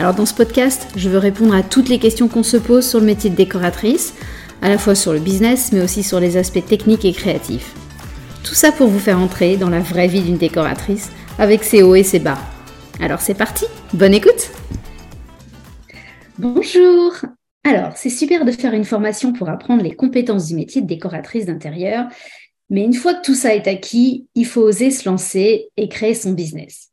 Alors dans ce podcast, je veux répondre à toutes les questions qu'on se pose sur le métier de décoratrice, à la fois sur le business mais aussi sur les aspects techniques et créatifs. Tout ça pour vous faire entrer dans la vraie vie d'une décoratrice avec ses hauts et ses bas. Alors c'est parti, bonne écoute Bonjour Alors c'est super de faire une formation pour apprendre les compétences du métier de décoratrice d'intérieur, mais une fois que tout ça est acquis, il faut oser se lancer et créer son business.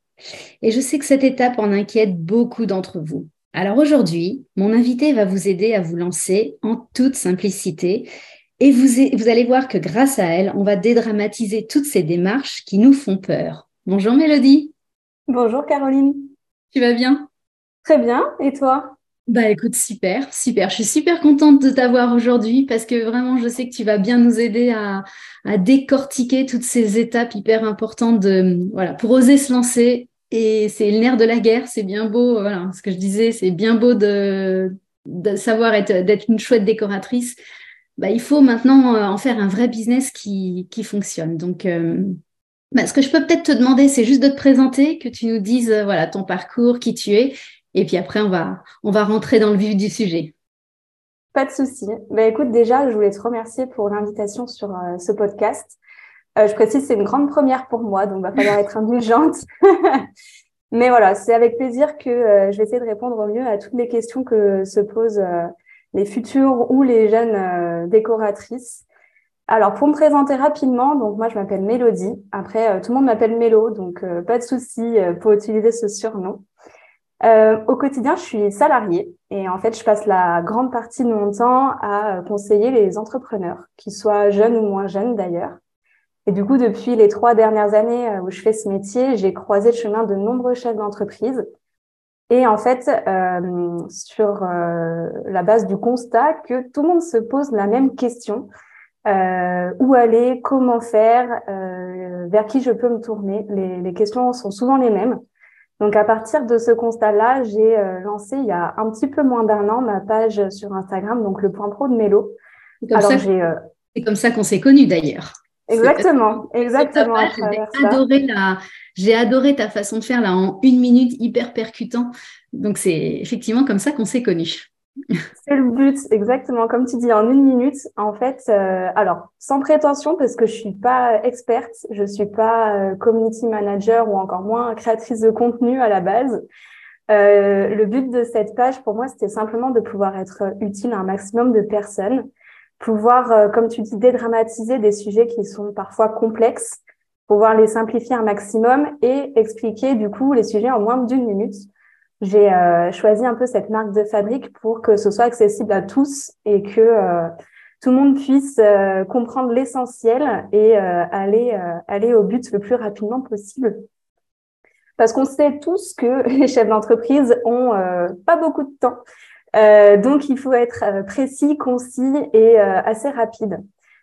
Et je sais que cette étape en inquiète beaucoup d'entre vous. Alors aujourd'hui, mon invité va vous aider à vous lancer en toute simplicité et vous, vous allez voir que grâce à elle, on va dédramatiser toutes ces démarches qui nous font peur. Bonjour Mélodie. Bonjour Caroline. Tu vas bien? Très bien. Et toi? Bah écoute, super, super. Je suis super contente de t'avoir aujourd'hui parce que vraiment, je sais que tu vas bien nous aider à, à décortiquer toutes ces étapes hyper importantes de, voilà, pour oser se lancer. Et c'est le nerf de la guerre, c'est bien beau, voilà, ce que je disais, c'est bien beau de, savoir être, d'être une chouette décoratrice. Bah, il faut maintenant euh, en faire un vrai business qui, qui fonctionne. Donc, euh, bah, ce que je peux peut-être te demander, c'est juste de te présenter, que tu nous dises euh, voilà ton parcours, qui tu es, et puis après, on va, on va rentrer dans le vif du sujet. Pas de souci. Ben, écoute, déjà, je voulais te remercier pour l'invitation sur euh, ce podcast. Euh, je précise, c'est une grande première pour moi, donc il va falloir être indulgente. Mais voilà, c'est avec plaisir que euh, je vais essayer de répondre au mieux à toutes les questions que se posent les futures ou les jeunes décoratrices. Alors, pour me présenter rapidement, donc moi, je m'appelle Mélodie. Après, tout le monde m'appelle Mélo, donc pas de souci pour utiliser ce surnom. Euh, au quotidien, je suis salariée et en fait, je passe la grande partie de mon temps à conseiller les entrepreneurs, qu'ils soient jeunes ou moins jeunes d'ailleurs. Et du coup, depuis les trois dernières années euh, où je fais ce métier, j'ai croisé le chemin de nombreux chefs d'entreprise. Et en fait, euh, sur euh, la base du constat que tout le monde se pose la même question euh, où aller, comment faire, vers qui je peux me tourner. Les, les questions sont souvent les mêmes. Donc à partir de ce constat-là, j'ai euh, lancé il y a un petit peu moins d'un an ma page sur Instagram, donc le point pro de Mélo. Euh, c'est comme, ça qu'on s'est connus d'ailleurs. Exactement, exactement. J'ai adoré, la... j'ai adoré ta façon de faire là en une minute hyper percutant. Donc c'est effectivement comme ça qu'on s'est connus. C'est le but, exactement. Comme tu dis, en une minute, en fait, euh, alors, sans prétention, parce que je suis pas experte, je suis pas euh, community manager ou encore moins créatrice de contenu à la base. Euh, le but de cette page, pour moi, c'était simplement de pouvoir être utile à un maximum de personnes, pouvoir, comme tu dis, dédramatiser des sujets qui sont parfois complexes, pouvoir les simplifier un maximum et expliquer, du coup, les sujets en moins d'une minute j'ai euh, choisi un peu cette marque de fabrique pour que ce soit accessible à tous et que euh, tout le monde puisse euh, comprendre l'essentiel et aller aller au but le plus rapidement possible. Parce qu'on sait tous que les chefs d'entreprise ont pas beaucoup de temps. Donc, il faut être précis, concis et assez rapide.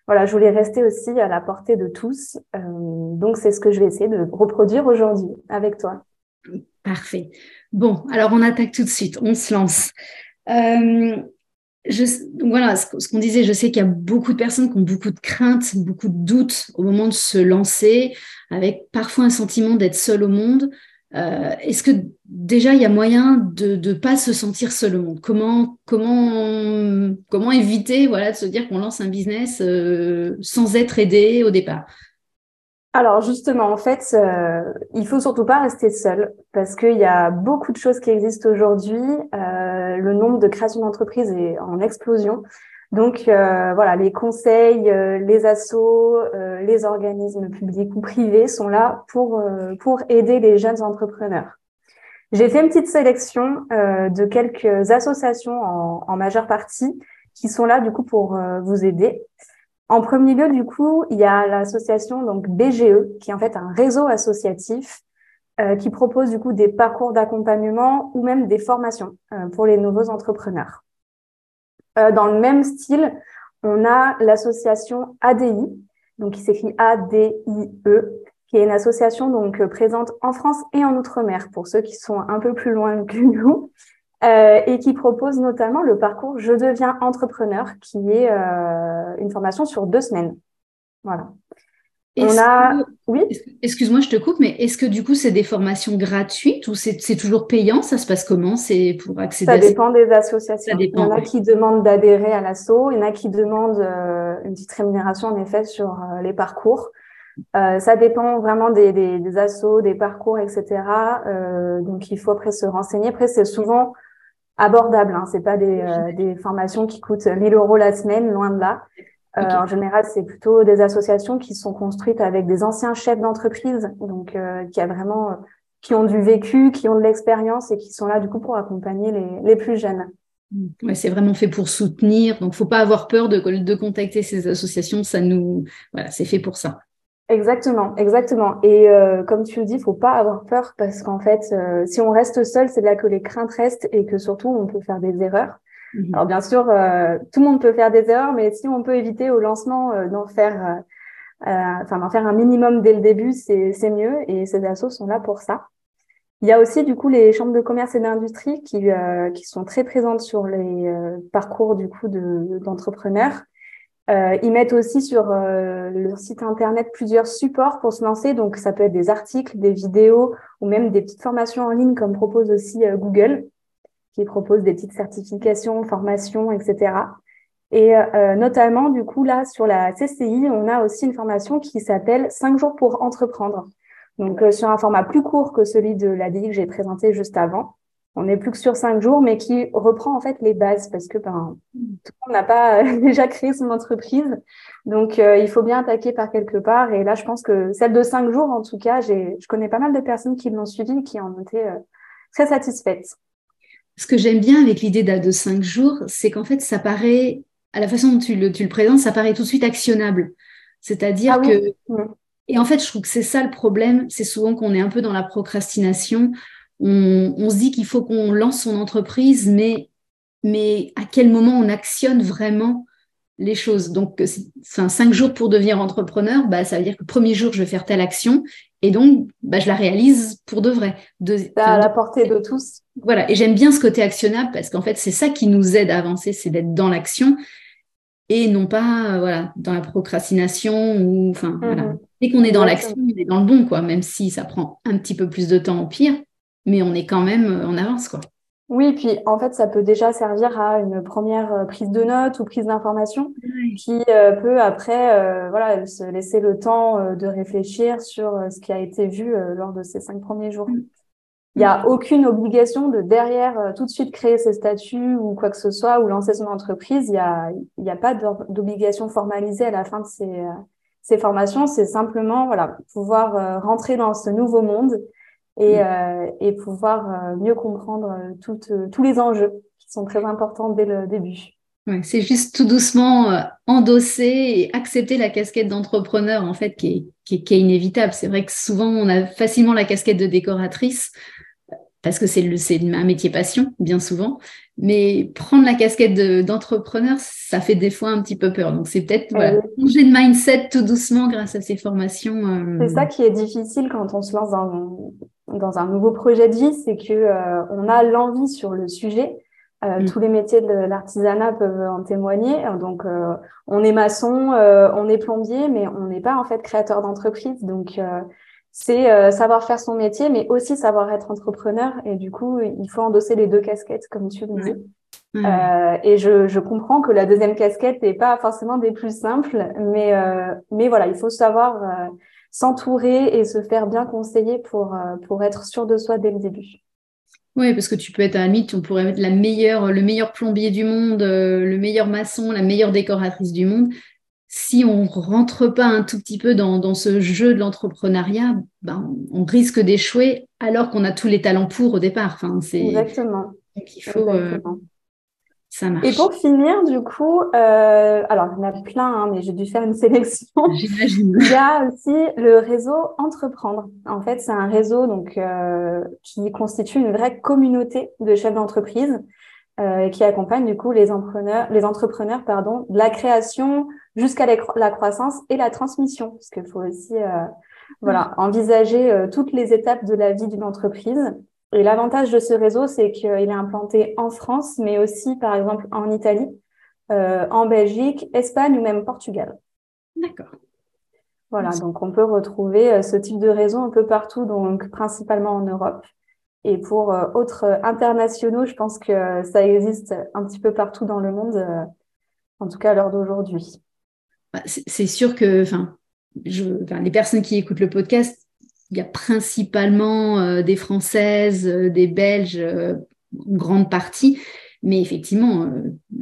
Voilà, je voulais rester aussi à la portée de tous. donc, c'est ce que je vais essayer de reproduire aujourd'hui avec toi. Parfait. Bon, alors on attaque tout de suite, on se lance. Euh, voilà, ce, qu'on disait, je sais qu'il y a beaucoup de personnes qui ont beaucoup de craintes, beaucoup de doutes au moment de se lancer, avec parfois un sentiment d'être seul au monde. Euh, est-ce que déjà il y a moyen de ne pas se sentir seul au monde? Comment éviter de se dire qu'on lance un business euh, sans être aidé au départ? Alors justement, en fait, euh, il faut surtout pas rester seul parce qu'il y a beaucoup de choses qui existent aujourd'hui. Euh, le nombre de créations d'entreprises est en explosion. Donc euh, voilà, les conseils, euh, les assos, euh, les organismes publics ou privés sont là pour pour aider les jeunes entrepreneurs. J'ai fait une petite sélection de quelques associations en, en, majeure partie qui sont là du coup pour vous aider. En premier lieu, du coup, il y a l'association donc BGE, qui est en fait un réseau associatif qui propose du coup des parcours d'accompagnement ou même des formations pour les nouveaux entrepreneurs. Dans le même style, on a l'association ADI, donc qui s'écrit A-D-I-E, qui est une association donc euh, présente en France et en Outre-mer pour ceux qui sont un peu plus loin que nous, euh, et qui propose notamment le parcours Je deviens entrepreneur, qui est euh, une formation sur deux semaines. Voilà. On a, oui. Excuse-moi, je te coupe, mais est-ce que du coup c'est des formations gratuites ou c'est toujours payant? Ça se passe comment? C'est pour accéder Ça dépend des associations. il y en a qui demandent d'adhérer à l'asso, il y en a qui demandent une petite rémunération en effet sur les parcours. Euh, ça dépend vraiment des, des, des assos, des parcours, etc. Euh, donc il faut après se renseigner. Après c'est souvent abordable. Hein. C'est pas des, euh, des, formations qui coûtent 1000 euros la semaine, loin de là. Euh, en général, c'est plutôt des associations qui sont construites avec des anciens chefs d'entreprise, donc euh, qui a vraiment, qui ont du vécu, qui ont de l'expérience et qui sont là du coup pour accompagner les, les plus jeunes. Ouais, c'est vraiment fait pour soutenir, donc faut pas avoir peur de, de contacter ces associations. Ça nous, voilà, c'est fait pour ça. Exactement, exactement. Et euh, comme tu le dis, faut pas avoir peur parce qu'en fait, euh, si on reste seul, c'est là que les craintes restent et que surtout on peut faire des erreurs. Mhm. Alors bien sûr, euh, tout le monde peut faire des erreurs, mais si on peut éviter au lancement d'en faire, enfin d'en faire un minimum dès le début, c'est mieux. Et ces assos sont là pour ça. Il y a aussi du coup les chambres de commerce et d'industrie qui qui sont très présentes sur les parcours du coup de d'entrepreneurs. Euh, ils mettent aussi sur euh, leur site internet plusieurs supports pour se lancer. Donc, ça peut être des articles, des vidéos ou même des petites formations en ligne, comme propose aussi euh, Google, qui propose des petites certifications, formations, etc. Et euh, notamment, du coup, là, sur la CCI, on a aussi une formation qui s'appelle 5 jours pour entreprendre. Donc, sur un format plus court que celui de la que j'ai présenté juste avant on n'est plus que sur cinq jours, mais qui reprend en fait les bases parce que ben, tout le monde n'a pas déjà créé son entreprise. Donc, euh, il faut bien attaquer par quelque part. Et là, je pense que celle de cinq jours, en tout cas, je connais pas mal de personnes qui l'ont suivie qui en étaient euh, très satisfaites. Ce que j'aime bien avec l'idée de cinq jours, c'est qu'en fait, ça paraît, à la façon dont tu le, tu le présentes, ça paraît tout de suite actionnable. C'est-à-dire ah que. Et en fait, je trouve que c'est ça le problème. C'est souvent qu'on est un peu dans la procrastination on, se dit qu'il faut qu'on lance son entreprise, mais, mais à quel moment on actionne vraiment les choses? Donc, enfin, cinq jours pour devenir entrepreneur, bah, ça veut dire que le premier jour, je vais faire telle action et donc, bah, je la réalise pour de vrai. De, à la portée de tous. Voilà. Et j'aime bien ce côté actionnable parce qu'en fait, c'est ça qui nous aide à avancer, c'est d'être dans l'action et non pas voilà dans la procrastination ou enfin voilà. Mm-hmm. Dès qu'on est dans l'action, on est dans le bon quoi, même si ça prend un petit peu plus de temps au pire mais on est quand même euh, en avance, quoi. Oui, puis en fait, ça peut déjà servir à une première euh, prise de notes ou prise d'information qui euh, peut après voilà, se laisser le temps de réfléchir sur ce qui a été vu lors de ces cinq premiers jours. Il n'y a aucune obligation de derrière tout de suite créer ses statuts ou quoi que ce soit ou lancer son entreprise. Il n'y a, y a pas d'obligation formalisée à la fin de ces, ces formations. C'est simplement voilà, pouvoir rentrer dans ce nouveau monde et, mm. euh, et pouvoir euh, mieux comprendre euh, toutes, tous les enjeux qui sont très importants dès le début. Ouais, c'est juste tout doucement endosser et accepter la casquette d'entrepreneur en fait qui est, qui est, qui est inévitable. C'est vrai que souvent on a facilement la casquette de décoratrice parce que c'est un métier passion, bien souvent. Mais prendre la casquette d'entrepreneur, ça fait des fois un petit peu peur. Donc, c'est peut-être voilà, changer de mindset tout doucement grâce à ces formations. C'est ça qui est difficile quand on se lance dans, dans un nouveau projet de vie, c'est que euh, on a l'envie sur le sujet. Euh, mm. Tous les métiers de l'artisanat peuvent en témoigner. Donc, euh, on est maçon, on est plombier, mais on n'est pas en fait créateur d'entreprise. Donc, c'est savoir faire son métier, mais aussi savoir être entrepreneur. Et du coup, il faut endosser les deux casquettes, comme tu le dis. et je, je, comprends que la deuxième casquette n'est pas forcément des plus simples, mais, mais voilà, il faut savoir s'entourer et se faire bien conseiller pour, euh, pour être sûr de soi dès le début. Oui, parce que tu peux être à la limite, on pourrait mettre la meilleure, le meilleur plombier du monde, euh, le meilleur maçon, la meilleure décoratrice du monde. Si on rentre pas un tout petit peu dans, dans ce jeu de l'entrepreneuriat, ben, on risque d'échouer alors qu'on a tous les talents pour au départ. Enfin, c'est... Exactement. Donc il faut, euh, Ça marche. Et pour finir, du coup, euh, alors il y en a plein, hein, mais j'ai dû faire une sélection. J'imagine. Il y a aussi le réseau Entreprendre. En fait, c'est un réseau donc euh, qui constitue une vraie communauté de chefs d'entreprise euh, qui accompagne du coup les entrepreneurs, les entrepreneurs pardon, de la création jusqu'à la croissance et la transmission, parce qu'il faut aussi euh, voilà envisager euh, toutes les étapes de la vie d'une entreprise et l'avantage de ce réseau, c'est qu'il est implanté en France, mais aussi, par exemple, en Italie, euh, en Belgique, Espagne ou même Portugal. D'accord. Voilà, donc on peut retrouver euh, ce type de réseau un peu partout, donc principalement en Europe. Et pour euh, autres internationaux, je pense que ça existe un petit peu partout dans le monde, en tout cas à l'heure d'aujourd'hui. Bah, c'est sûr que enfin, les personnes qui écoutent le podcast il y a principalement euh, des Françaises, euh, des Belges, euh, une grande partie. Mais effectivement,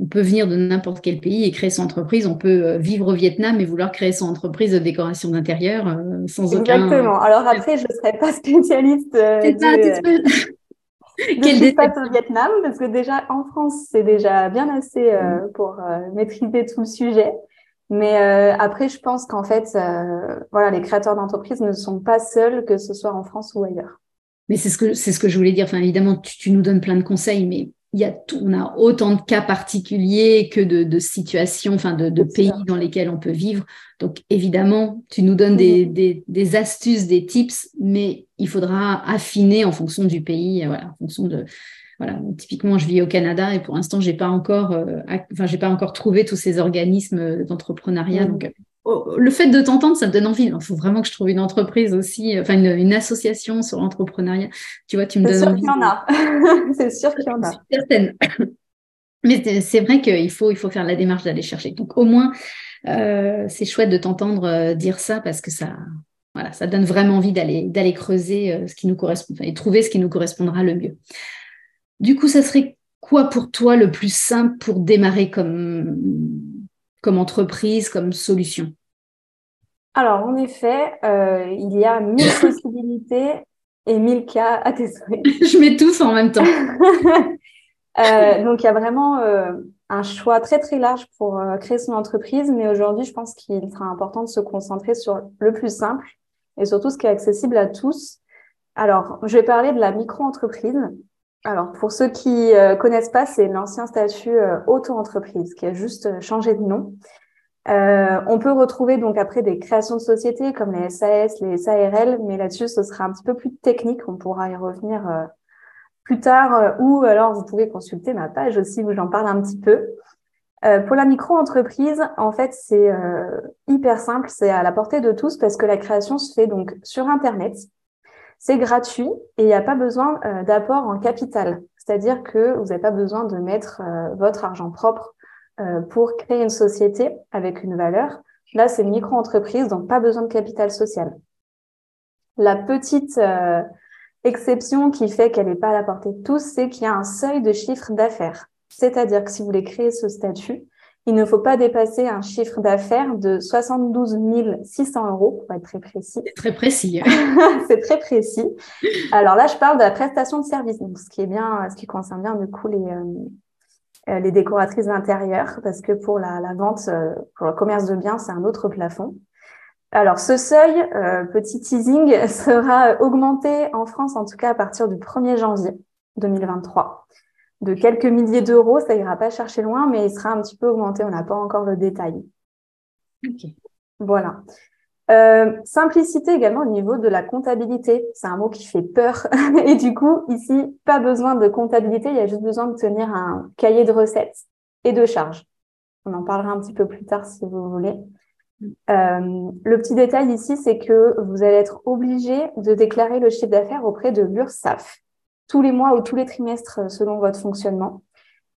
on peut venir de n'importe quel pays et créer son entreprise. On peut vivre au Vietnam et vouloir créer son entreprise de décoration d'intérieur sans aucun. Exactement. Alors après, je ne serais pas spécialiste. Pas, de... Pas au Vietnam parce que déjà en France, c'est déjà bien assez pour maîtriser tout le sujet. Mais euh, après, je pense qu'en fait, euh, voilà, les créateurs d'entreprises ne sont pas seuls, que ce soit en France ou ailleurs. Mais c'est ce que c'est ce que je voulais dire. Enfin, évidemment, tu, nous donnes plein de conseils, mais il y a tout, on a autant de cas particuliers que de, de situations, enfin de, de pays dans lesquels on peut vivre. Donc évidemment, tu nous donnes des, mhm. des, des, astuces, des tips, mais il faudra affiner en fonction du pays, voilà, en fonction de, voilà, typiquement, je vis au Canada et pour l'instant, j'ai pas encore, euh, enfin, j'ai pas encore trouvé tous ces organismes d'entrepreneuriat. Donc, oh, le fait de t'entendre, ça me donne envie. Il faut vraiment que je trouve une entreprise aussi, enfin une, association sur l'entrepreneuriat. Tu vois, tu me donnes envie. C'est sûr qu'il y en a. c'est sûr qu'il y en a. Certaines. Mais c'est vrai qu'il faut, il faut faire la démarche d'aller chercher. Donc au moins, euh, c'est chouette de t'entendre euh, dire ça parce que ça, voilà, ça donne vraiment envie d'aller d'aller creuser ce qui nous correspond et trouver ce qui nous correspondra le mieux. Du coup, ça serait quoi pour toi le plus simple pour démarrer comme, comme entreprise, comme solution? Alors, en effet, euh, il y a mille possibilités et mille cas à tester. Je mets tous en même temps. Euh, donc, il y a vraiment euh, un choix très, très large pour créer son entreprise. Mais aujourd'hui, je pense qu'il sera important de se concentrer sur le plus simple et surtout ce qui est accessible à tous. Alors, je vais parler de la micro-entreprise. Alors, pour ceux qui ne euh, connaissent pas, c'est l'ancien statut euh, auto-entreprise qui a juste euh, changé de nom. on peut retrouver donc après des créations de sociétés comme les SAS, les SARL, mais là-dessus, ce sera un petit peu plus technique. On pourra y revenir plus tard ou alors vous pouvez consulter ma page aussi où j'en parle un petit peu. pour la micro-entreprise, en fait, c'est hyper simple, c'est à la portée de tous parce que la création se fait donc sur Internet. C'est gratuit et il n'y a pas besoin euh, d'apport en capital. C'est-à-dire que vous n'avez pas besoin de mettre euh, votre argent propre euh, pour créer une société avec une valeur. Là, c'est une micro-entreprise, donc pas besoin de capital social. La petite exception qui fait qu'elle n'est pas à la portée de tous, c'est qu'il y a un seuil de chiffre d'affaires. C'est-à-dire que si vous voulez créer ce statut, il ne faut pas dépasser un chiffre d'affaires de 72 600 euros, pour être très précis. C'est très précis. c'est très précis. Alors là, je parle de la prestation de service, donc ce qui est bien, ce qui concerne bien du coup les, euh, les décoratrices d'intérieur, parce que pour la, la vente, euh, pour le commerce de biens, c'est un autre plafond. Alors, ce seuil, euh, petit teasing, sera augmenté en France, en tout cas à partir du 1er janvier 2023 de quelques milliers d'euros, ça ira pas chercher loin, mais il sera un petit peu augmenté. On n'a pas encore le détail. Voilà. Euh, simplicité également au niveau de la comptabilité. C'est un mot qui fait peur. Et du coup, ici, pas besoin de comptabilité. Il y a juste besoin de tenir un cahier de recettes et de charges. On en parlera un petit peu plus tard si vous voulez. Euh, le petit détail ici, c'est que vous allez être obligé de déclarer le chiffre d'affaires auprès de l'URSSAF tous les mois ou tous les trimestres euh, selon votre fonctionnement.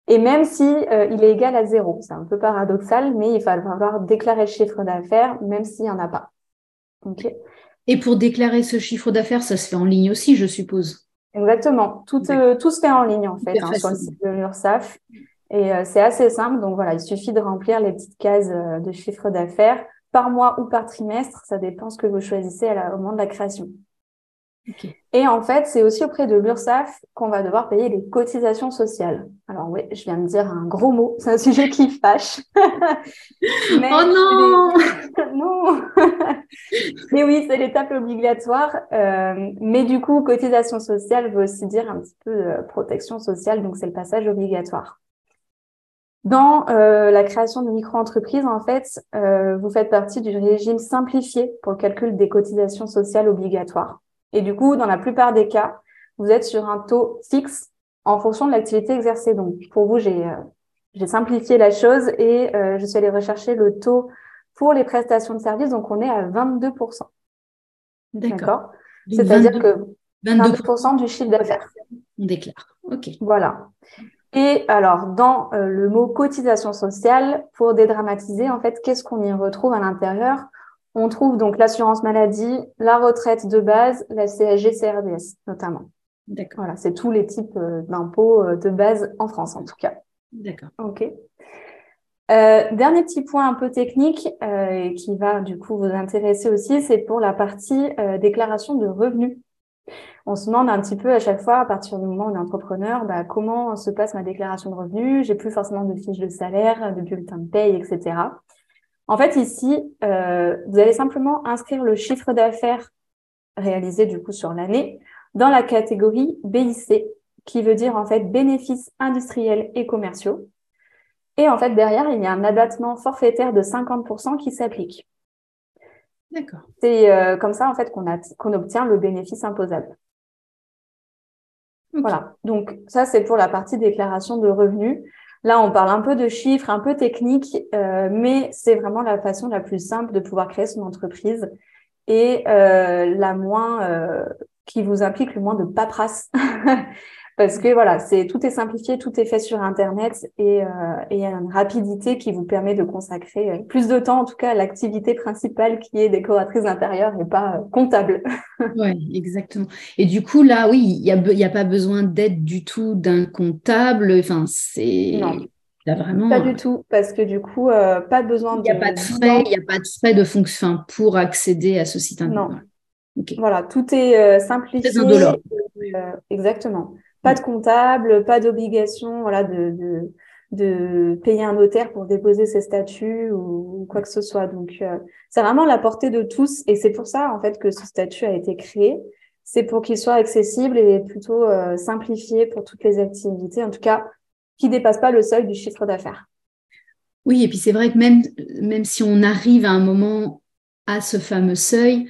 Et même si euh, il est égal à zéro, c'est un peu paradoxal, mais il va falloir déclarer le chiffre d'affaires même s'il n'y en a pas. Et pour déclarer ce chiffre d'affaires, ça se fait en ligne aussi, je suppose. Exactement. Tout, euh, tout se fait en ligne en fait hein, sur le site de l'URSSAF. Et c'est assez simple. Donc voilà, il suffit de remplir les petites cases de chiffre d'affaires par mois ou par trimestre. Ça dépend ce que vous choisissez à la, au moment de la création. Et en fait, c'est aussi auprès de l'URSSAF qu'on va devoir payer les cotisations sociales. Alors oui, je viens de dire un gros mot, c'est un sujet qui fâche. oh non Non Mais oui, c'est l'étape obligatoire. Euh, mais du coup, cotisation sociale veut aussi dire un petit peu de protection sociale, donc c'est le passage obligatoire. Dans euh, la création de micro-entreprises, en fait, euh, vous faites partie du régime simplifié pour le calcul des cotisations sociales obligatoires. Et du coup, dans la plupart des cas, vous êtes sur un taux fixe en fonction de l'activité exercée. Donc, pour vous, j'ai euh, simplifié la chose et euh, je suis allée rechercher le taux pour les prestations de services. Donc, on est à 22%. D'accord. C'est-à-dire que 22%, du chiffre d'affaires. On déclare. OK. Voilà. Et alors, dans euh, le mot cotisation sociale, pour dédramatiser, en fait, qu'est-ce qu'on y retrouve à l'intérieur? On trouve donc l'assurance maladie, la retraite de base, la CSG, CRDS notamment. D'accord. Voilà, c'est tous les types euh, d'impôts euh, de base en France, en tout cas. D'accord. OK. Euh, dernier petit point un peu technique euh, qui va du coup vous intéresser aussi, c'est pour la partie déclaration de revenus on se demande un petit peu à chaque fois, à partir du moment où on est entrepreneur, bah, comment se passe ma déclaration de revenus? J'ai plus forcément de fiches de salaire, de bulletins de paye, etc. En fait, ici, euh, vous allez simplement inscrire le chiffre d'affaires réalisé du coup sur l'année dans la catégorie BIC, qui veut dire en fait bénéfices industriels et commerciaux. Et en fait, derrière, il y a un abattement forfaitaire de 50% qui s'applique. D'accord. C'est euh, comme ça en fait qu'on obtient le bénéfice imposable. Voilà. Donc ça, c'est pour la partie déclaration de revenus. Là, on parle un peu de chiffres, un peu techniques, euh, mais c'est vraiment la façon la plus simple de pouvoir créer son entreprise et euh, la moins euh, qui vous implique le moins de paperasse parce que voilà, c'est tout est simplifié, tout est fait sur Internet et, euh, il y a une rapidité qui vous permet de consacrer euh, plus de temps, en tout cas, à l'activité principale qui est décoratrice d'intérieur et pas euh, comptable. oui, exactement. Et du coup, là, oui, il n'y a, y a pas besoin d'aide du tout d'un comptable. Enfin, c'est. Là, vraiment... Pas du tout, parce que du coup, pas besoin de. Il n'y a pas de frais, il n'y a pas de frais de fonction pour accéder à ce site internet. Non. Voilà, tout est simplifié. Très indolore. exactement. Pas de comptable, pas d'obligation voilà, de, de, de, payer un notaire pour déposer ses statuts ou, quoi que ce soit. Donc, euh, c'est vraiment la portée de tous et c'est pour ça en fait que ce statut a été créé. C'est pour qu'il soit accessible et plutôt euh, simplifié pour toutes les activités, en tout cas, qui dépassent pas le seuil du chiffre d'affaires. Oui, et puis c'est vrai que même, même si on arrive à un moment à ce fameux seuil,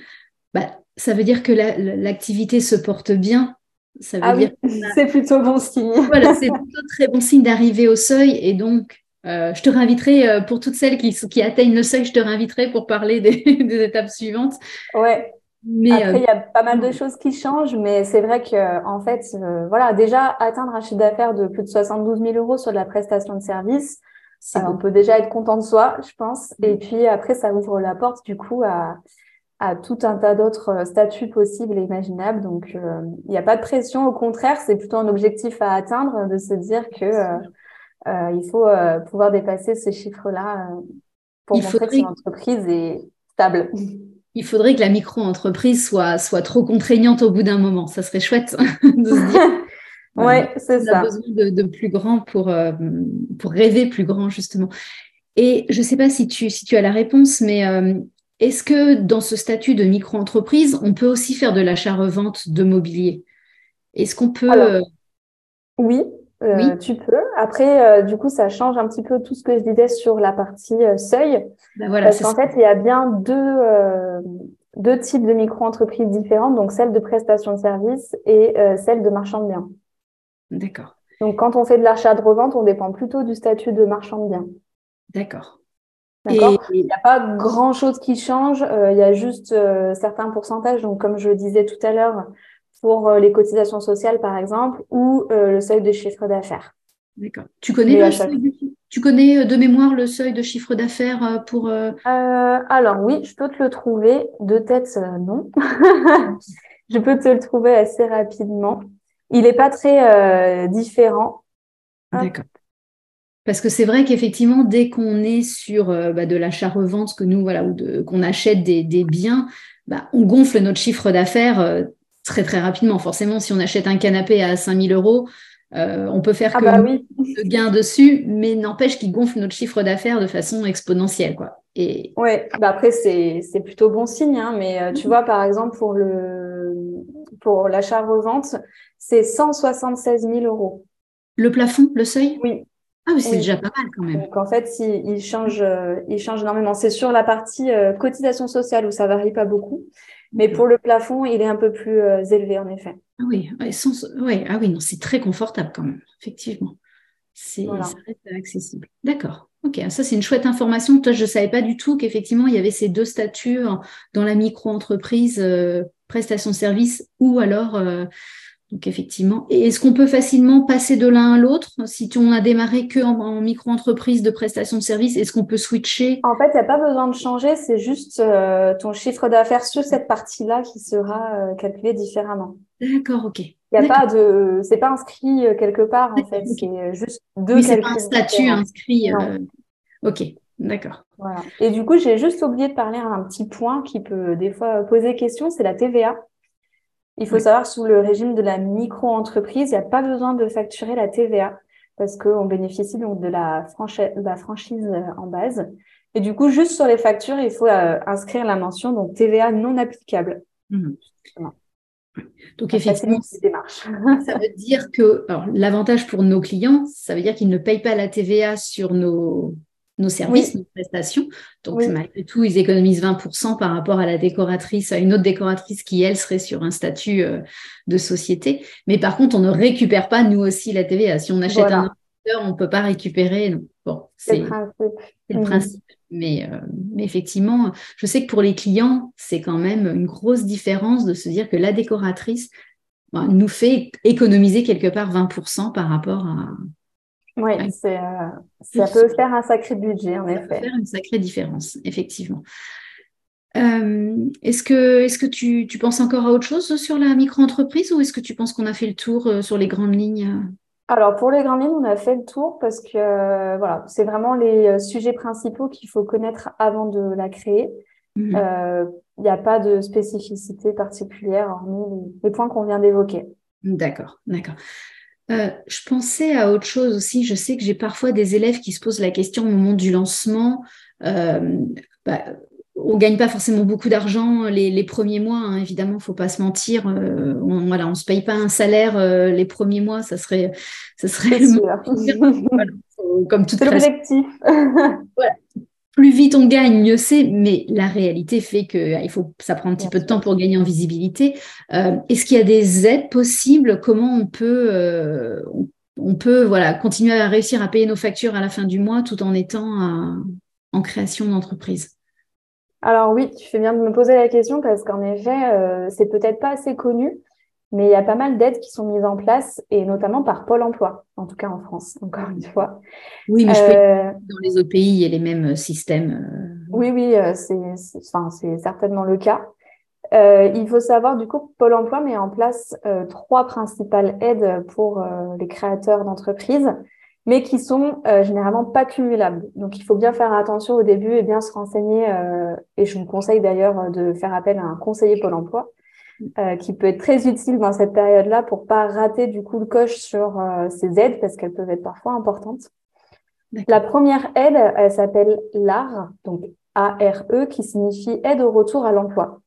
bah, ça veut dire que l'activité se porte bien ça veut ah dire c'est plutôt bon signe. voilà, c'est plutôt très bon signe d'arriver au seuil. Et donc, euh, je te réinviterai euh, pour toutes celles qui, qui, atteignent le seuil, je te réinviterai pour parler des, étapes suivantes. Ouais. Mais, Après, euh, il y a pas mal de choses qui changent, mais c'est vrai que en fait, voilà, déjà atteindre un chiffre d'affaires de plus de 72 000 euros sur de la prestation de service, on peut déjà être content de soi, je pense. Et puis après, ça ouvre la porte du coup à à tout un tas d'autres euh, statuts possibles et imaginables. Donc, euh, il n'y a pas de pression. Au contraire, c'est plutôt un objectif à atteindre de se dire que euh, il faut pouvoir dépasser ces chiffres-là pour il montrer que son entreprise est stable. Il faudrait que la micro-entreprise soit, soit trop contraignante au bout d'un moment. Ça serait chouette de se dire. ouais, c'est ça. On a besoin de, de, plus grand pour, pour rêver plus grand, justement. Et je ne sais pas si tu, si tu as la réponse, mais est-ce que dans ce statut de micro-entreprise, on peut aussi faire de l'achat-revente de mobilier? Est-ce qu'on peut... Euh, oui, euh, oui, tu peux. Après, euh, du coup, ça change un petit peu tout ce que je disais sur la partie seuil. Ben voilà, parce qu'en fait, il y a bien deux, deux types de micro-entreprises différentes, donc celle de prestation de services et celle de marchand de biens. D'accord. Donc, quand on fait de l'achat de revente, on dépend plutôt du statut de marchand de biens. D'accord. D'accord. Il n'y a pas grand chose qui change. Euh, il y a juste euh, certains pourcentages. Donc, comme je le disais tout à l'heure, pour euh, les cotisations sociales, par exemple, ou le seuil de chiffre d'affaires. D'accord. Tu connais le seuil de... Tu connais de mémoire le seuil de chiffre d'affaires pour Alors oui, je peux te le trouver. De tête, non. je peux te le trouver assez rapidement. Il n'est pas très différent. D'accord. Parce que c'est vrai qu'effectivement, dès qu'on est sur euh, bah, de l'achat-revente, que nous, voilà, ou qu'on achète des, biens, bah, on gonfle notre chiffre d'affaires euh, très très rapidement. Forcément, si on achète un canapé à 5000 euros, euh, on peut faire ah que bah oui. de gain dessus, mais n'empêche qu'il gonfle notre chiffre d'affaires de façon exponentielle. Quoi. Et... Ouais, bah après, c'est plutôt bon signe. Hein, mais tu vois, par exemple, pour le pour l'achat-revente, c'est 176 000 euros. Le plafond, le seuil? Oui. Ah, mais c'est déjà pas mal quand même. Donc en fait, il, il change, euh, il change énormément. C'est sur la partie cotisation sociale où ça varie pas beaucoup. Mais pour le plafond, il est un peu plus euh, élevé, en effet. Ah oui, ah oui, non, c'est très confortable quand même, effectivement. C'est, Ça reste accessible. D'accord. Ok, ça c'est une chouette information. Toi, je ne savais pas du tout qu'effectivement il y avait ces deux statuts dans la micro-entreprise, euh, prestation service ou alors euh, donc effectivement, est-ce qu'on peut facilement passer de l'un à l'autre? Si on a démarré que en, micro-entreprise de prestation de services, est-ce qu'on peut switcher? En fait, il n'y a pas besoin de changer, c'est juste euh, ton chiffre d'affaires sur cette partie-là qui sera euh, calculé différemment. D'accord, ok. Il n'y a pas de, c'est pas inscrit euh, quelque part en fait, c'est juste deux. Oui, c'est pas un statut inscrit. Ok, d'accord. Voilà. Et du coup, j'ai juste oublié de parler à un petit point qui peut des fois poser question, c'est la TVA. Il faut savoir, sous le régime de la micro-entreprise, il n'y a pas besoin de facturer la TVA parce qu'on bénéficie donc de la, franchise euh, en base. Et du coup, juste sur les factures, il faut euh, inscrire la mention donc TVA non applicable. Mmh. Donc effectivement, ça veut dire que l'avantage pour nos clients, ça veut dire qu'ils ne payent pas la TVA sur nos nos services, nos prestations. Donc, malgré tout, ils économisent 20% par rapport à la décoratrice, à une autre décoratrice qui, elle, serait sur un statut euh, de société. Mais par contre, on ne récupère pas, nous aussi, la TVA. Si on achète un ordinateur, on ne peut pas récupérer. bon, c'est le principe. Mais, euh, mais, effectivement, je sais que pour les clients, c'est quand même une grosse différence de se dire que la décoratrice bah, nous fait économiser quelque part 20% par rapport à, oui, c'est, euh, ça peut faire un sacré budget, en effet. Ça peut faire une sacrée différence, effectivement. Euh, est-ce que, est-ce que tu, tu, penses encore à autre chose sur la micro-entreprise ou est-ce que tu penses qu'on a fait le tour euh, sur les grandes lignes Alors, pour les grandes lignes, on a fait le tour parce que voilà, c'est vraiment les sujets principaux qu'il faut connaître avant de la créer. Mmh. Il n'y a pas de spécificité particulière hormis les points qu'on vient d'évoquer. D'accord, d'accord. Euh, je pensais à autre chose aussi. Je sais que j'ai parfois des élèves qui se posent la question au moment du lancement. Euh, bah, on gagne pas forcément beaucoup d'argent les, premiers mois, hein. évidemment, faut pas se mentir. Euh, on, voilà, on se paye pas un salaire les premiers mois, ça serait, ça serait comme tout l'objectif. voilà plus vite on gagne, mieux c'est, mais la réalité fait que euh, il faut, ça prend un petit peu de temps pour gagner en visibilité. Euh, est-ce qu'il y a des aides possibles? Comment on peut, euh, on peut voilà, continuer à réussir à payer nos factures à la fin du mois tout en étant en création d'entreprise? Alors oui, tu fais bien de me poser la question parce qu'en effet, c'est peut-être pas assez connu. Mais il y a pas mal d'aides qui sont mises en place, et notamment par Pôle emploi, en tout cas en France, encore une fois. Oui, mais je peux euh, dans les autres pays, il y a les mêmes euh, systèmes. Euh. Oui, oui, c'est enfin, certainement le cas. il faut savoir, du coup, Pôle emploi met en place trois principales aides pour les créateurs d'entreprises, mais qui sont généralement pas cumulables. Donc, il faut bien faire attention au début et bien se renseigner. et je vous conseille d'ailleurs de faire appel à un conseiller Pôle emploi euh, qui peut être très utile dans cette période-là pour pas rater du coup le coche sur euh, ces aides parce qu'elles peuvent être parfois importantes. La première aide, elle s'appelle l'ARE, donc A-R-E, qui signifie aide au retour à l'emploi.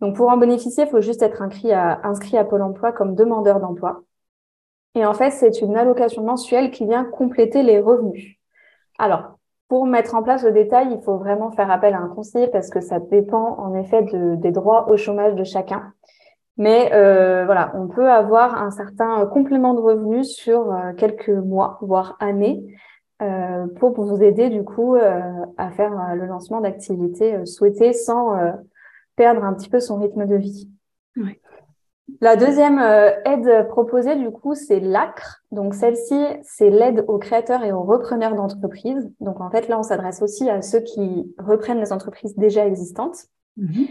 Donc pour en bénéficier, il faut juste être inscrit à, inscrit à Pôle emploi comme demandeur d'emploi. Et en fait, c'est une allocation mensuelle qui vient compléter les revenus. Alors, pour mettre en place le détail, il faut vraiment faire appel à un conseiller parce que ça dépend en effet des droits au chômage de chacun. Mais euh, voilà, on peut avoir un certain complément de revenus sur euh, quelques mois, voire années, euh, pour vous aider du coup à faire le lancement d'activités souhaitées sans perdre un petit peu son rythme de vie. La deuxième euh, aide proposée, du coup, c'est l'ACRE. Donc, celle-ci, c'est l'aide aux créateurs et aux repreneurs d'entreprises. Donc, en fait, là, on s'adresse aussi à ceux qui reprennent les entreprises déjà existantes. Mhm.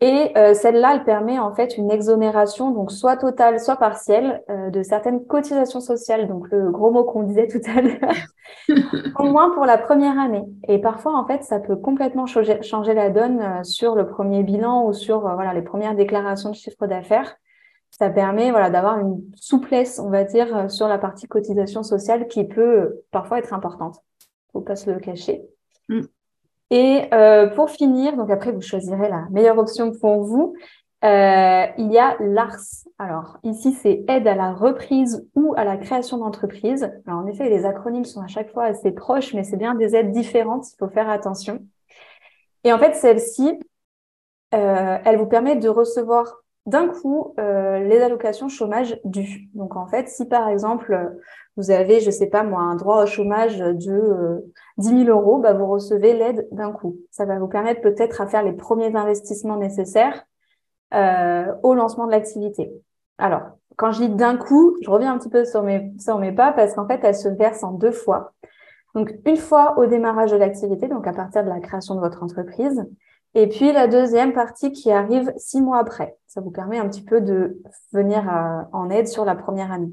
Et euh, celle-là, elle permet en fait une exonération, donc soit totale, soit partielle, euh, de certaines cotisations sociales, donc le gros mot qu'on disait tout à l'heure, au moins pour la première année. Et parfois, en fait, ça peut complètement changer, changer la donne sur le premier bilan ou sur voilà les premières déclarations de chiffre d'affaires. Ça permet voilà, d'avoir une souplesse, on va dire, sur la partie cotisation sociale qui peut parfois être importante. Il ne faut pas se le cacher. Mm. Et euh, pour finir, donc après, vous choisirez la meilleure option pour vous. Euh, il y a l'ARS. Alors ici, c'est aide à la reprise ou à la création d'entreprise. Alors en effet, les acronymes sont à chaque fois assez proches, mais c'est bien des aides différentes. Il faut faire attention. Et en fait, celle-ci, euh, elle vous permet de recevoir d'un coup euh, les allocations chômage dues. Donc en fait, si par exemple vous avez, je sais pas moi, un droit au chômage de euh, 10 000 euros, bah, vous recevez l'aide d'un coup. Ça va vous permettre peut-être à faire les premiers investissements nécessaires euh, au lancement de l'activité. Alors, quand je dis d'un coup, je reviens un petit peu sur mes, sur mes pas parce qu'en fait, elle se verse en deux fois. Donc, une fois au démarrage de l'activité, donc à partir de la création de votre entreprise, et puis la deuxième partie qui arrive six mois après. Ça vous permet un petit peu de venir euh, en aide sur la première année.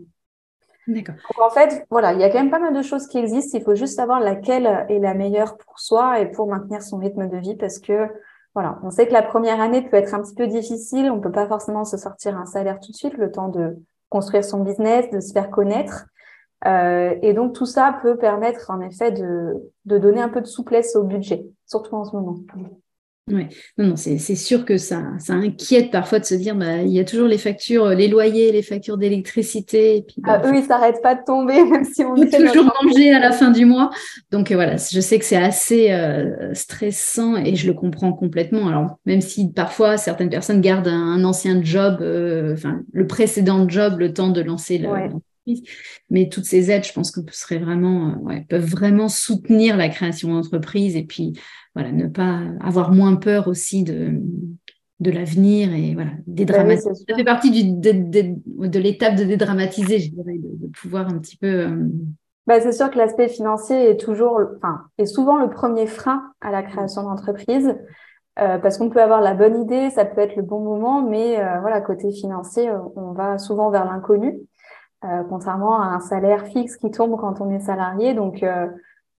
D'accord. Donc en fait, voilà, il y a quand même pas mal de choses qui existent. Il faut juste savoir laquelle est la meilleure pour soi et pour maintenir son rythme de vie parce que voilà, on sait que la première année peut être un petit peu difficile. On peut pas forcément se sortir un salaire tout de suite, le temps de construire son business, de se faire connaître. Euh, et donc tout ça peut permettre en effet de, de donner un peu de souplesse au budget, surtout en ce moment. Oui, non, non, c'est sûr que ça, ça inquiète parfois de se dire, bah, il y a toujours les factures, les loyers, les factures d'électricité. Bah, ah, eux, ils s'arrêtent pas de tomber, même si on peut toujours manger à la fin du mois. Donc euh, voilà, je sais que c'est assez euh, stressant et je le comprends complètement. Alors même si parfois certaines personnes gardent un, ancien job, euh, enfin le précédent job, le temps de lancer l'entreprise. Mais toutes ces aides, je pense que serait vraiment, ouais, peuvent vraiment soutenir la création d'entreprise et puis voilà, ne pas avoir moins peur aussi de, de l'avenir et voilà, dédramatiser. ça fait partie du, de, l'étape de dédramatiser, je dirais, de, pouvoir un petit peu. Euh, bah, c'est sûr que l'aspect financier est toujours, enfin, est souvent le premier frein à la création d'entreprise. Euh, parce qu'on peut avoir la bonne idée, ça peut être le bon moment, mais euh, voilà, côté financier, on va souvent vers l'inconnu, contrairement à un salaire fixe qui tombe quand on est salarié. Donc,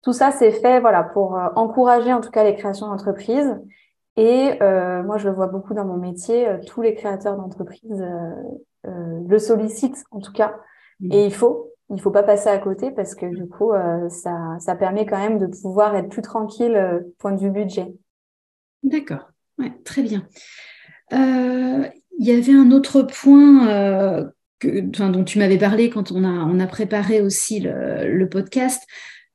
tout ça, c'est fait voilà, pour euh, encourager en tout cas les créations d'entreprises. Et euh, moi, je le vois beaucoup dans mon métier, euh, tous les créateurs d'entreprises le sollicitent en tout cas. Mmh. Et il faut, il faut pas passer à côté parce que du coup, ça, ça permet quand même de pouvoir être plus tranquille point de vue budget. D'accord, ouais, très bien. Il y avait un autre point dont tu m'avais parlé quand on a, on a préparé aussi le, podcast,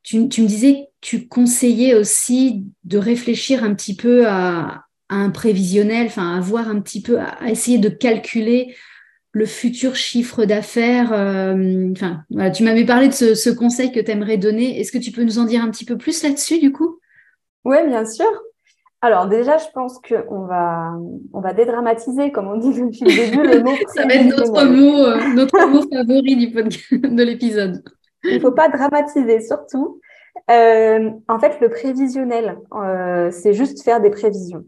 tu, me disais que tu conseillais aussi de réfléchir un petit peu à, un prévisionnel, enfin à voir un petit peu, à, essayer de calculer le futur chiffre d'affaires. Euh, enfin, tu m'avais parlé de ce, conseil que tu aimerais donner. Est-ce que tu peux nous en dire un petit peu plus là-dessus, du coup? Oui, bien sûr. Alors déjà, je pense qu'on va, on va dédramatiser, comme on dit depuis le début, le mot. Ça va être notre mot, euh, notre mot favori du de l'épisode. Il ne faut pas dramatiser, surtout. Euh, en fait, le prévisionnel, euh, c'est juste faire des prévisions.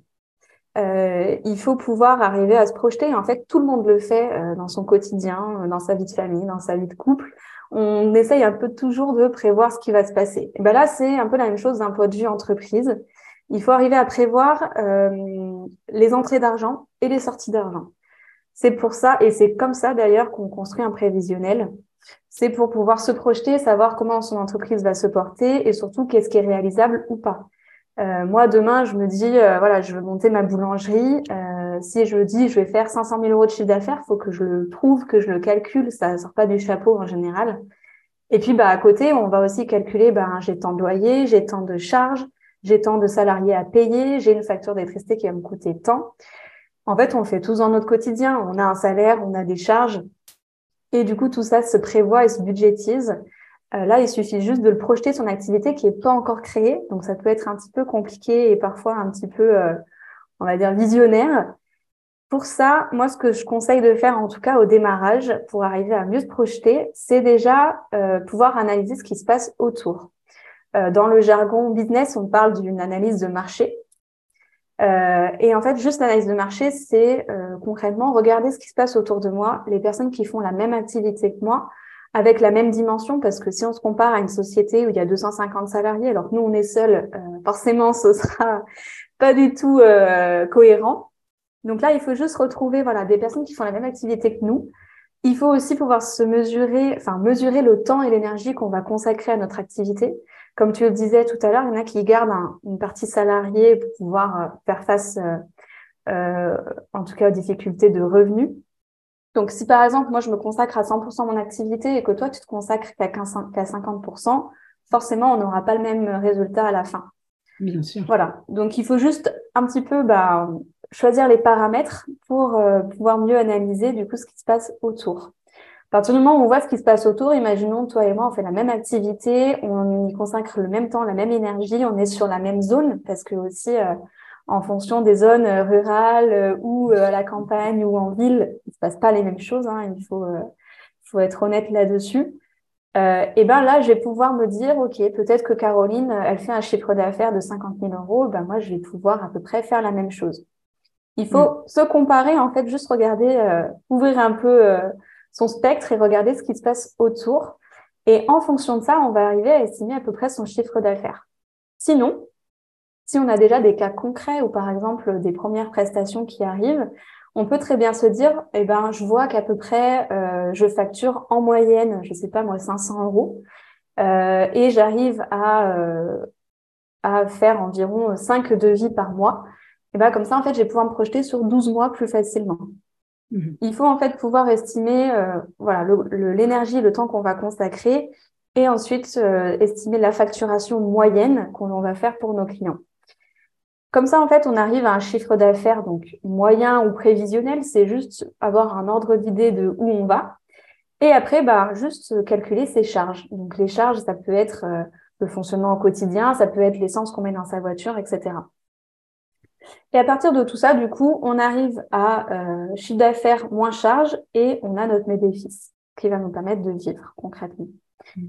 Euh, il faut pouvoir arriver à se projeter. En fait, tout le monde le fait dans son quotidien, dans sa vie de famille, dans sa vie de couple. On essaye un peu toujours de prévoir ce qui va se passer. Et ben là, c'est un peu la même chose d'un point de vue entreprise. Il faut arriver à prévoir les entrées d'argent et les sorties d'argent. C'est pour ça, et c'est comme ça d'ailleurs qu'on construit un prévisionnel c'est pour pouvoir se projeter, savoir comment son entreprise va se porter et surtout qu'est-ce qui est réalisable ou pas. Euh, moi, demain, je me dis, euh, voilà, je veux monter ma boulangerie. Euh, si je dis, je vais faire 500 000 euros de chiffre d'affaires, il faut que je le trouve, que je le calcule. Ça sort pas du chapeau en général. Et puis, bah, à côté, on va aussi calculer, bah, j'ai tant de loyer, j'ai tant de charges, j'ai tant de salariés à payer, j'ai une facture d'électricité qui va me coûter tant. En fait, on fait tous dans notre quotidien. On a un salaire, on a des charges. Et du coup, tout ça se prévoit et se budgétise. Euh, là, il suffit juste de le projeter son activité qui n'est pas encore créée. Donc, ça peut être un petit peu compliqué et parfois un petit peu, euh, on va dire, visionnaire. Pour ça, moi, ce que je conseille de faire, en tout cas au démarrage, pour arriver à mieux se projeter, c'est déjà euh, pouvoir analyser ce qui se passe autour. Dans le jargon business, on parle d'une analyse de marché. Euh, et en fait, juste l'analyse de marché, c'est euh, concrètement regarder ce qui se passe autour de moi, les personnes qui font la même activité que moi, avec la même dimension, parce que si on se compare à une société où il y a 250 salariés, alors que nous, on est seuls, euh, forcément, ce sera pas du tout cohérent. Donc là, il faut juste retrouver voilà, des personnes qui font la même activité que nous. Il faut aussi pouvoir se mesurer, enfin mesurer le temps et l'énergie qu'on va consacrer à notre activité. Comme tu le disais tout à l'heure, il y en a qui gardent une partie salariée pour pouvoir euh, faire face, euh, euh, en tout cas, aux difficultés de revenus. Donc, si par exemple, moi, je me consacre à 100% de mon activité et que toi, tu te consacres qu'à 50%, forcément, on n'aura pas le même résultat à la fin. Bien sûr. Voilà. Donc, il faut juste un petit peu bah, choisir les paramètres pour euh, pouvoir mieux analyser du coup ce qui se passe autour. À partir du moment où on voit ce qui se passe autour, imaginons toi et moi, on fait la même activité, on y consacre le même temps, la même énergie, on est sur la même zone parce que aussi euh, en fonction des zones euh, rurales ou à la campagne ou en ville, il se passe pas les mêmes choses. Hein, il faut faut être honnête là-dessus. Euh, et ben là, je vais pouvoir me dire, ok, peut-être que Caroline, elle fait un chiffre d'affaires de 50 000 euros, ben moi, je vais pouvoir à peu près faire la même chose. Il faut mm. se comparer, en fait, juste regarder, euh, ouvrir un peu euh, son spectre et regarder ce qui se passe autour. Et en fonction de ça, on va arriver à estimer à peu près son chiffre d'affaires. Sinon, si on a déjà des cas concrets ou par exemple des premières prestations qui arrivent, on peut très bien se dire, eh ben, je vois qu'à peu près, euh, je facture en moyenne, je sais pas moi, 500 euros, et j'arrive à, à faire environ 5 devis par mois et ben comme ça, en fait, je vais pouvoir me projeter sur 12 mois plus facilement. Mhm. Il faut en fait pouvoir estimer euh, voilà l'énergie, le, temps qu'on va consacrer et ensuite euh, estimer la facturation moyenne qu'on va faire pour nos clients. Comme ça, en fait, on arrive à un chiffre d'affaires donc moyen ou prévisionnel. C'est juste avoir un ordre d'idée de où on va. Et après, bah, juste calculer ses charges. Donc, les charges, ça peut être euh, le fonctionnement au quotidien, ça peut être l'essence qu'on met dans sa voiture, etc. Et à partir de tout ça, du coup, on arrive à euh, chiffre d'affaires moins charge et on a notre bénéfice qui va nous permettre de vivre concrètement. Mm.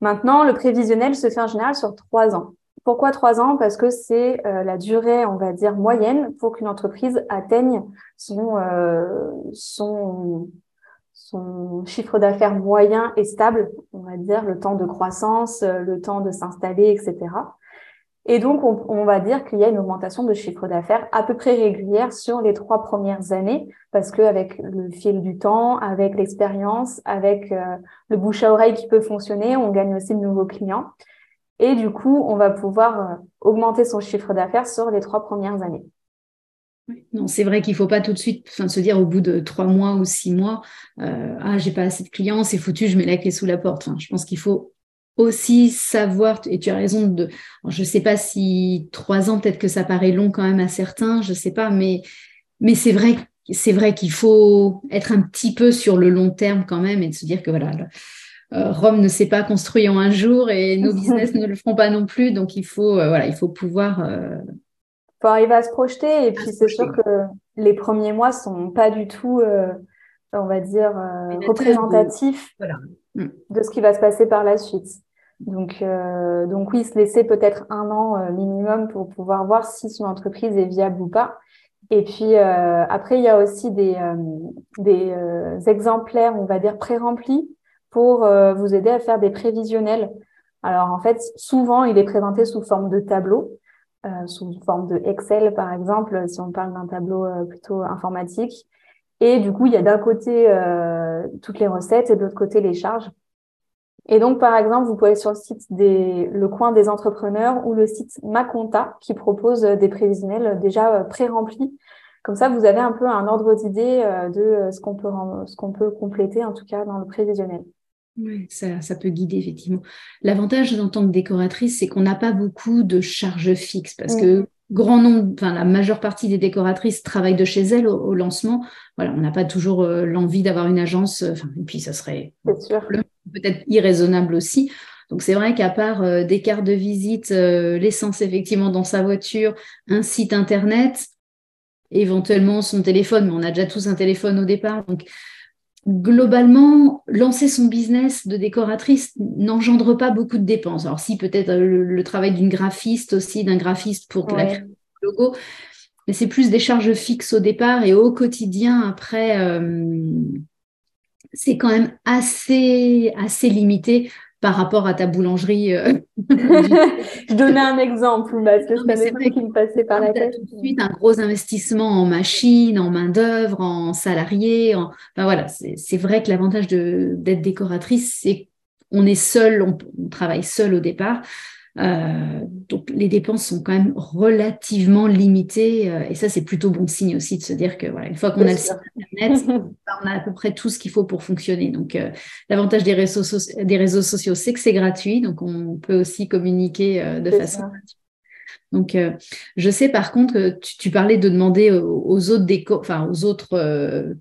Maintenant, le prévisionnel se fait en général sur trois ans. Pourquoi trois ans? Parce que c'est euh, la durée, on va dire, moyenne pour qu'une entreprise atteigne son, euh, son, son chiffre d'affaires moyen et stable, on va dire, le temps de croissance, le temps de s'installer, etc. Et donc, on, on va dire qu'il y a une augmentation de chiffre d'affaires à peu près régulière sur les trois premières années, parce qu'avec le fil du temps, avec l'expérience, avec euh, le bouche à oreille qui peut fonctionner, on gagne aussi de nouveaux clients. Et du coup, on va pouvoir euh, augmenter son chiffre d'affaires sur les trois premières années. Non, c'est vrai qu'il faut pas tout de suite enfin, se dire au bout de trois mois ou six mois, euh, ah j'ai pas assez de clients, c'est foutu, je mets la clé sous la porte. Enfin, je pense qu'il faut aussi savoir, et tu as raison de, je ne sais pas si trois ans, peut-être que ça paraît long quand même à certains, je ne sais pas, mais, mais c'est vrai, c'est vrai qu'il faut être un petit peu sur le long terme quand même et de se dire que voilà, euh, Rome ne s'est pas construit en un jour et nos business ne le feront pas non plus, donc il faut, euh, voilà, il faut pouvoir. Euh, faut arriver à se projeter et puis c'est sûr que les premiers mois sont pas du tout, on va dire, représentatifs de... de ce qui va se passer par la suite. Donc, euh, donc oui, se laisser peut-être un an euh, minimum pour pouvoir voir si son entreprise est viable ou pas. Et puis euh, après, il y a aussi des, des exemplaires, on va dire, pré-remplis pour vous aider à faire des prévisionnels. Alors en fait, souvent, il est présenté sous forme de tableau, sous forme de Excel par exemple, si on parle d'un tableau plutôt informatique. Et du coup, il y a d'un côté toutes les recettes et de l'autre côté les charges. Et donc, par exemple, vous pouvez aller sur le site des, le coin des entrepreneurs ou le site Maconta qui propose des prévisionnels déjà euh, pré-remplis. Comme ça, vous avez un peu un ordre d'idée euh, de euh, ce qu'on peut, ce qu'on peut compléter, en tout cas, dans le prévisionnel. Oui, ça, ça, peut guider effectivement. L'avantage en tant que décoratrice, c'est qu'on n'a pas beaucoup de charges fixes parce que grand nombre, enfin la majeure partie des décoratrices travaillent de chez elles au, lancement. Voilà, on n'a pas toujours l'envie d'avoir une agence. Enfin, et puis ça serait peut-être irraisonnable aussi. Donc c'est vrai qu'à part euh, des cartes de visite, euh, l'essence effectivement dans sa voiture, un site internet, éventuellement son téléphone, mais on a déjà tous un téléphone au départ. Donc globalement, lancer son business de décoratrice n'engendre pas beaucoup de dépenses. Alors si peut-être euh, le, travail d'une graphiste aussi, d'un graphiste pour la création du logo, mais c'est plus des charges fixes au départ et au quotidien après c'est quand même assez, assez limité par rapport à ta boulangerie. je donnais un exemple parce que c'est vrai qui me passait par la tête. Tout de suite un gros investissement en machines, en main d'œuvre, en salariés. Enfin voilà, c'est vrai que l'avantage d'être décoratrice, c'est qu'on est seul, on, travaille seul au départ. Euh, donc les dépenses sont quand même relativement limitées euh, et ça c'est plutôt bon signe aussi de se dire que voilà une fois qu'on a le site internet bah, on a à peu près tout ce qu'il faut pour fonctionner. Donc euh, l'avantage des réseaux, des réseaux sociaux c'est que c'est gratuit donc on peut aussi communiquer de façon gratuite. Donc, je sais par contre que tu, parlais de demander aux, autres déco, enfin aux autres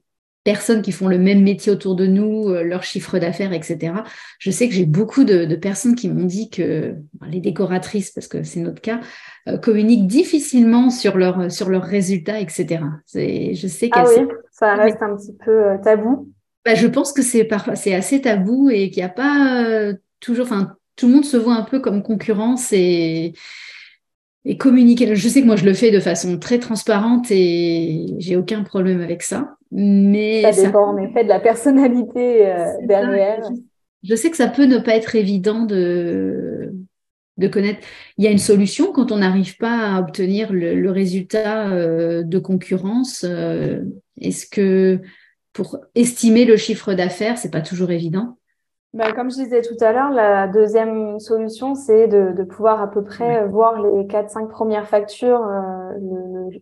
personnes qui font le même métier autour de nous, euh, leur chiffre d'affaires, etc. Je sais que j'ai beaucoup de, personnes qui m'ont dit que les décoratrices, parce que c'est notre cas, euh, communiquent difficilement sur leurs sur leurs résultats, etc. Je sais ah oui, ça reste un petit peu euh, tabou. Bah, je pense que c'est c'est assez tabou et qu'il n'y a pas toujours, enfin tout le monde se voit un peu comme concurrence et et communiquer. Je sais que moi, je le fais de façon très transparente et j'ai aucun problème avec ça. Mais ça dépend en effet de la personnalité euh, derrière. Je sais que ça peut ne pas être évident de, de connaître. Il y a une solution quand on n'arrive pas à obtenir le, résultat euh, de concurrence. Euh, est-ce que pour estimer le chiffre d'affaires, c'est pas toujours évident? Bah, comme je disais tout à l'heure, la deuxième solution, c'est de, de, pouvoir à peu près voir les 4-5 premières factures, euh, le,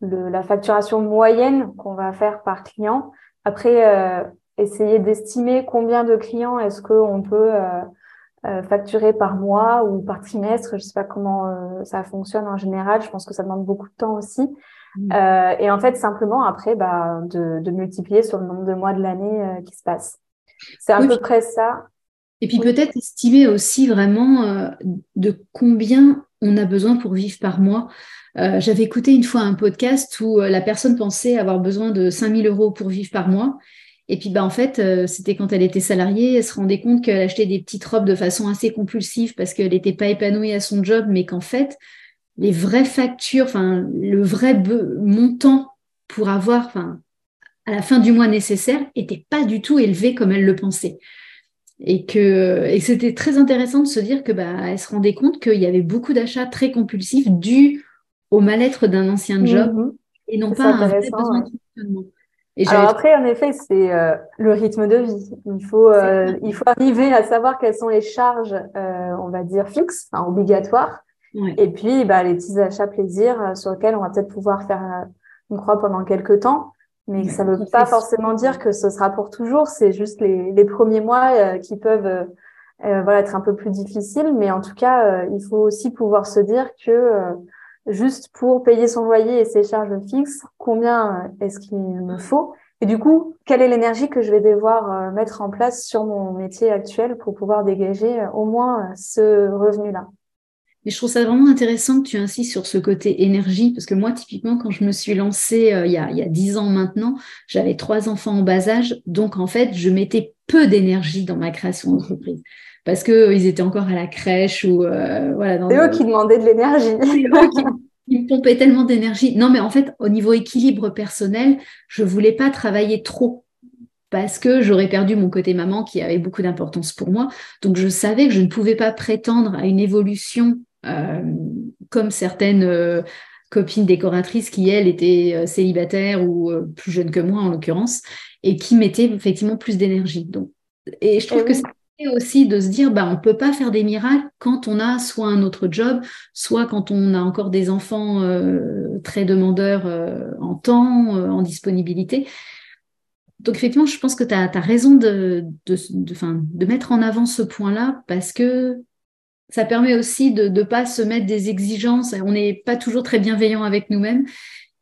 la facturation moyenne qu'on va faire par client. Après, euh, essayer d'estimer combien de clients est-ce qu'on peut euh, euh, facturer par mois ou par trimestre. Je ne sais pas comment ça fonctionne en général. Je pense que ça demande beaucoup de temps aussi. Mmh. et en fait, simplement après, bah, de, de, multiplier sur le nombre de mois de l'année qui se passe. C'est à peu près ça. Et puis peut-être estimer aussi vraiment euh, de combien on a besoin pour vivre par mois. Euh, j'avais écouté une fois un podcast où euh, la personne pensait avoir besoin de 5000 euros pour vivre par mois. Et puis, bah, en fait, c'était quand elle était salariée, elle se rendait compte qu'elle achetait des petites robes de façon assez compulsive parce qu'elle n'était pas épanouie à son job, mais qu'en fait, les vraies factures, enfin, le vrai montant pour avoir, enfin, à la fin du mois nécessaire n'était pas du tout élevé comme elle le pensait. Et que et c'était très intéressant de se dire que bah, elle se rendait compte qu'il y avait beaucoup d'achats très compulsifs dus au mal-être d'un ancien job mhm. et non pas un vrai besoin de fonctionnement. Alors après, en effet, c'est euh, le rythme de vie. Il faut, euh, il faut arriver à savoir quelles sont les charges, euh, on va dire, fixes, enfin, obligatoires. Et puis, bah, les petits achats plaisir sur lesquels on va peut-être pouvoir faire une croix pendant quelques temps. Mais ça ne veut pas forcément dire que ce sera pour toujours. C'est juste les, les, premiers mois euh, qui peuvent euh, euh, voilà, être un peu plus difficiles. Mais en tout cas, il faut aussi pouvoir se dire que juste pour payer son loyer et ses charges fixes, combien est-ce qu'il me faut? Et du coup, quelle est l'énergie que je vais devoir mettre en place sur mon métier actuel pour pouvoir dégager au moins ce revenu-là? Mais je trouve ça vraiment intéressant que tu insistes sur ce côté énergie, parce que moi, typiquement, quand je me suis lancée euh, il, y a, 10 ans maintenant, j'avais trois enfants en bas âge, donc en fait, je mettais peu d'énergie dans ma création d'entreprise. Parce qu'ils euh, étaient encore à la crèche ou euh, voilà. C'est eux qui demandaient de l'énergie. ils pompaient tellement d'énergie. Non, mais en fait, au niveau équilibre personnel, je voulais pas travailler trop parce que j'aurais perdu mon côté maman qui avait beaucoup d'importance pour moi. Donc je savais que je ne pouvais pas prétendre à une évolution euh, comme certaines euh, copines décoratrices qui, elles, étaient euh, célibataires ou plus jeunes que moi, en l'occurrence, et qui mettaient effectivement plus d'énergie. Donc, et je trouve eh que c'est aussi de se dire, bah, on ne peut pas faire des miracles quand on a soit un autre job, soit quand on a encore des enfants très demandeurs en temps, en disponibilité. Donc effectivement, je pense que tu as, raison de, de, de, de, mettre en avant ce point-là parce que ça permet aussi de ne pas se mettre des exigences. On n'est pas toujours très bienveillant avec nous-mêmes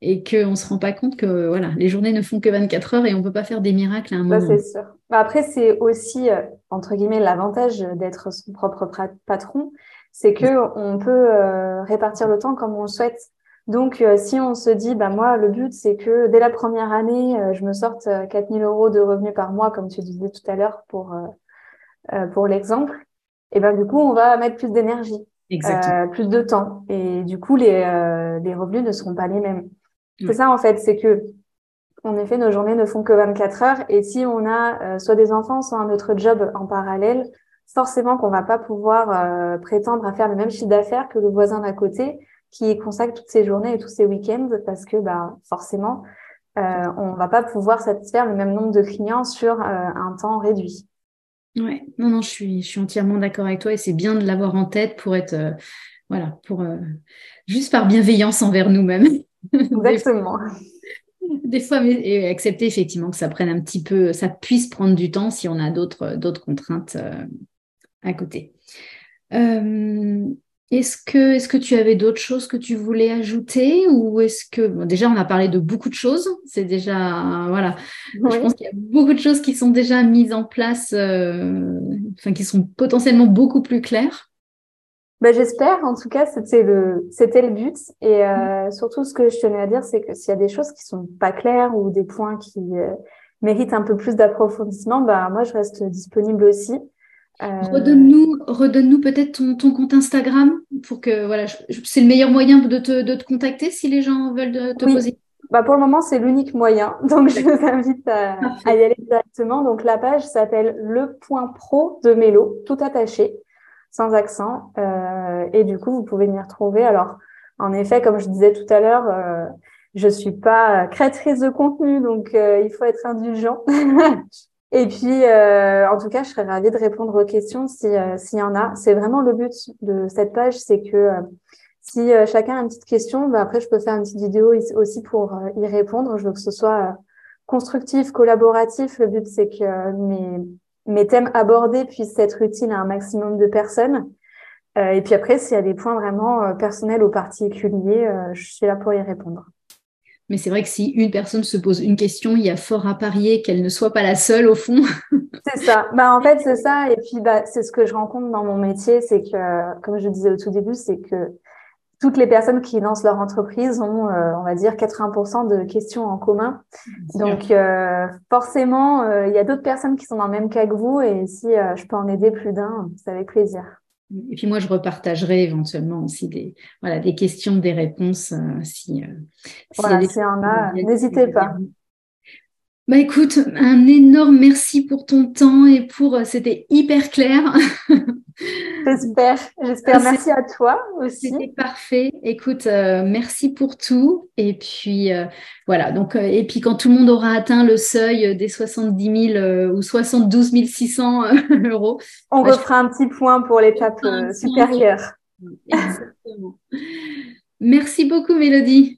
et qu'on ne se rend pas compte que voilà, les journées ne font que 24 heures et on ne peut pas faire des miracles à un moment. c'est sûr. Après, c'est aussi, euh, entre guillemets, l'avantage d'être son propre patron, c'est qu'on peut euh, répartir le temps comme on le souhaite. Donc, euh, si on se dit, bah, moi, le but, c'est que dès la première année, je me sorte 4000 euros de revenus par mois, comme tu disais tout à l'heure pour, pour l'exemple, et ben du coup, on va mettre plus d'énergie, euh, plus de temps. Et du coup, les, euh, les revenus ne seront pas les mêmes. C'est ça, en fait, c'est que, en effet, nos journées ne font que 24 heures. Et si on a euh, soit des enfants, soit un autre job en parallèle, forcément qu'on va pas pouvoir prétendre à faire le même chiffre d'affaires que le voisin d'à côté qui consacre toutes ses journées et tous ses week-ends parce que bah, forcément, euh, on va pas pouvoir satisfaire le même nombre de clients sur un temps réduit. Ouais, non, non, je suis, je suis entièrement d'accord avec toi et c'est bien de l'avoir en tête pour être, voilà, pour juste par bienveillance envers nous-mêmes. Exactement. Des fois, mais, et accepter effectivement que ça prenne un petit peu, ça puisse prendre du temps si on a d'autres, d'autres contraintes euh, à côté. Euh, est-ce que, est-ce que tu avais d'autres choses que tu voulais ajouter ou est-ce que déjà on a parlé de beaucoup de choses, c'est déjà voilà, je pense qu'il y a beaucoup de choses qui sont déjà mises en place, euh, enfin qui sont potentiellement beaucoup plus claires. Bah, j'espère, en tout cas, c'était le, c'était le but. Et euh, surtout, ce que je tenais à dire, c'est que s'il y a des choses qui sont pas claires ou des points qui euh, méritent un peu plus d'approfondissement, bah, moi, je reste disponible aussi. Euh... Redonne-nous, redonne-nous peut-être ton, ton, compte Instagram pour que voilà, c'est le meilleur moyen de te, de te contacter si les gens veulent de, te poser. Bah pour le moment, c'est l'unique moyen. Donc, je vous invite à, à, y aller directement. Donc, la page s'appelle Le Point Pro de Mélo, tout attaché sans accent. Euh, et du coup, vous pouvez m'y retrouver. Alors, en effet, comme je disais tout à l'heure, euh, je suis pas créatrice de contenu, donc euh, il faut être indulgent. et puis, en tout cas, je serais ravie de répondre aux questions si s'il y en a. C'est vraiment le but de cette page, c'est que si chacun a une petite question, bah, après, je peux faire une petite vidéo aussi pour y répondre. Je veux que ce soit constructif, collaboratif. Le but, c'est que mes mes thèmes abordés puissent être utiles à un maximum de personnes. Euh, et puis après, s'il y a des points vraiment euh, personnels ou particuliers, euh, je suis là pour y répondre. Mais c'est vrai que si une personne se pose une question, il y a fort à parier qu'elle ne soit pas la seule au fond. c'est ça. Bah, en fait, c'est ça. Et puis, bah, c'est ce que je rencontre dans mon métier, c'est que, comme je disais au tout début, c'est que toutes les personnes qui lancent leur entreprise ont, euh, on va dire, 80% de questions en commun. Donc, euh, forcément, euh, il y a d'autres personnes qui sont dans le même cas que vous. Et si je peux en aider plus d'un, c'est avec plaisir. Et puis moi, je repartagerai éventuellement aussi des, voilà, des questions, des réponses. si, voilà, s'il y en a, n'hésitez pas. Bah écoute, un énorme merci pour ton temps et pour c'était hyper clair. J'espère, j'espère. Merci à toi aussi. C'était parfait. Écoute, euh, merci pour tout. Et puis euh, voilà. Donc euh, et puis quand tout le monde aura atteint le seuil des 70 000 ou 72 600 euros, on bah, refera un petit point pour l'étape supérieure. Exactement. Merci beaucoup, Mélodie.